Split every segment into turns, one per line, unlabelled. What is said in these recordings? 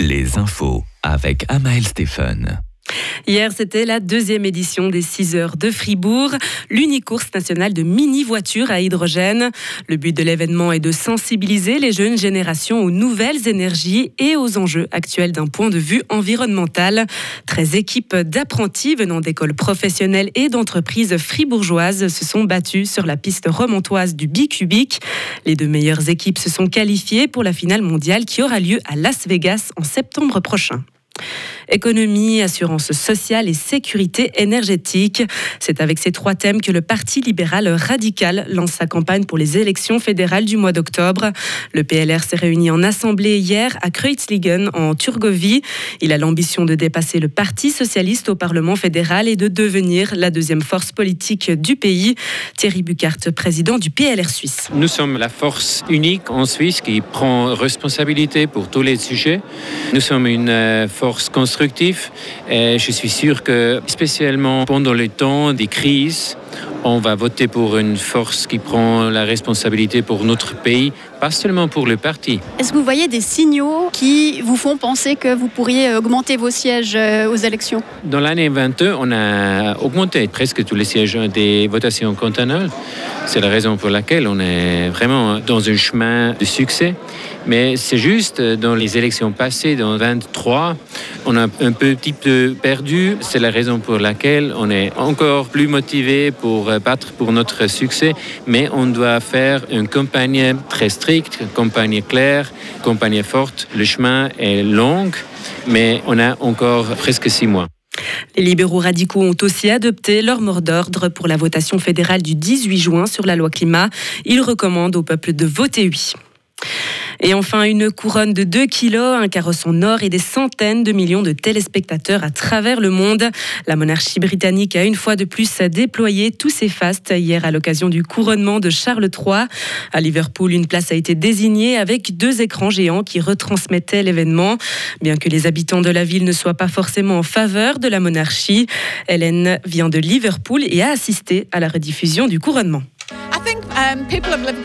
les infos avec Amael Stéphane.
Hier, c'était la deuxième édition des 6 heures de Fribourg, l'unique course nationale de mini-voitures à hydrogène. Le but de l'événement est de sensibiliser les jeunes générations aux nouvelles énergies et aux enjeux actuels d'un point de vue environnemental. 13 équipes d'apprentis venant d'écoles professionnelles et d'entreprises fribourgeoises se sont battues sur la piste remontoise du bicubique. Les deux meilleures équipes se sont qualifiées pour la finale mondiale qui aura lieu à Las Vegas en septembre prochain. Économie, assurance sociale et sécurité énergétique. C'est avec ces trois thèmes que le Parti libéral radical lance sa campagne pour les élections fédérales du mois d'octobre. Le PLR s'est réuni en assemblée hier à Kreuzlingen en Turgovie. Il a l'ambition de dépasser le Parti socialiste au Parlement fédéral et de devenir la deuxième force politique du pays. Thierry Bucart, président du PLR suisse.
Nous sommes la force unique en Suisse qui prend responsabilité pour tous les sujets. Nous sommes une euh, force et je suis sûr que, spécialement pendant le temps des crises, on va voter pour une force qui prend la responsabilité pour notre pays, pas seulement pour le parti.
Est-ce que vous voyez des signaux qui vous font penser que vous pourriez augmenter vos sièges euh, aux élections?
Dans l'année 22, on a augmenté presque tous les sièges des votations cantonales. C'est la raison pour laquelle on est vraiment dans un chemin de succès. Mais c'est juste, dans les élections passées, dans 23, on a un petit peu perdu. C'est la raison pour laquelle on est encore plus motivé pour battre pour notre succès. Mais on doit faire une campagne très stricte, une campagne claire, une campagne forte. Le chemin est long, mais on a encore presque six mois.
Les libéraux radicaux ont aussi adopté leur mot d'ordre pour la votation fédérale du 18 juin sur la loi climat. Ils recommandent au peuple de voter oui. Et enfin, une couronne de 2 kilos, un carrosse en or et des centaines de millions de téléspectateurs à travers le monde. La monarchie britannique a une fois de plus déployé tous ses fastes hier à l'occasion du couronnement de Charles III. À Liverpool, une place a été désignée avec deux écrans géants qui retransmettaient l'événement. Bien que les habitants de la ville ne soient pas forcément en faveur de la monarchie, Hélène vient de Liverpool et a assisté à la rediffusion du couronnement.
Um,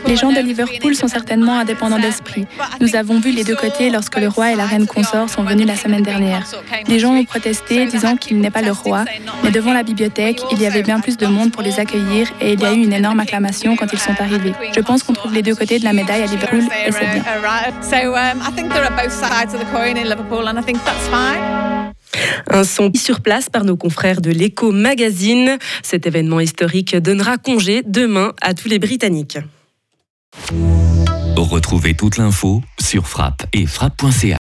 les gens de Liverpool sont certainement indépendants d'esprit. Nous avons vu les deux côtés lorsque le roi et la reine consort sont venus la semaine dernière. Des gens ont protesté disant qu'il n'est pas le roi, mais devant la bibliothèque, il y avait bien plus de monde pour les accueillir et il y a eu une énorme acclamation quand ils sont arrivés. Je pense qu'on trouve les deux côtés de la médaille à Liverpool et c'est bien.
Un son sur place par nos confrères de l'Echo Magazine. Cet événement historique donnera congé demain à tous les Britanniques.
Retrouvez toute l'info sur frappe et frappe.ca.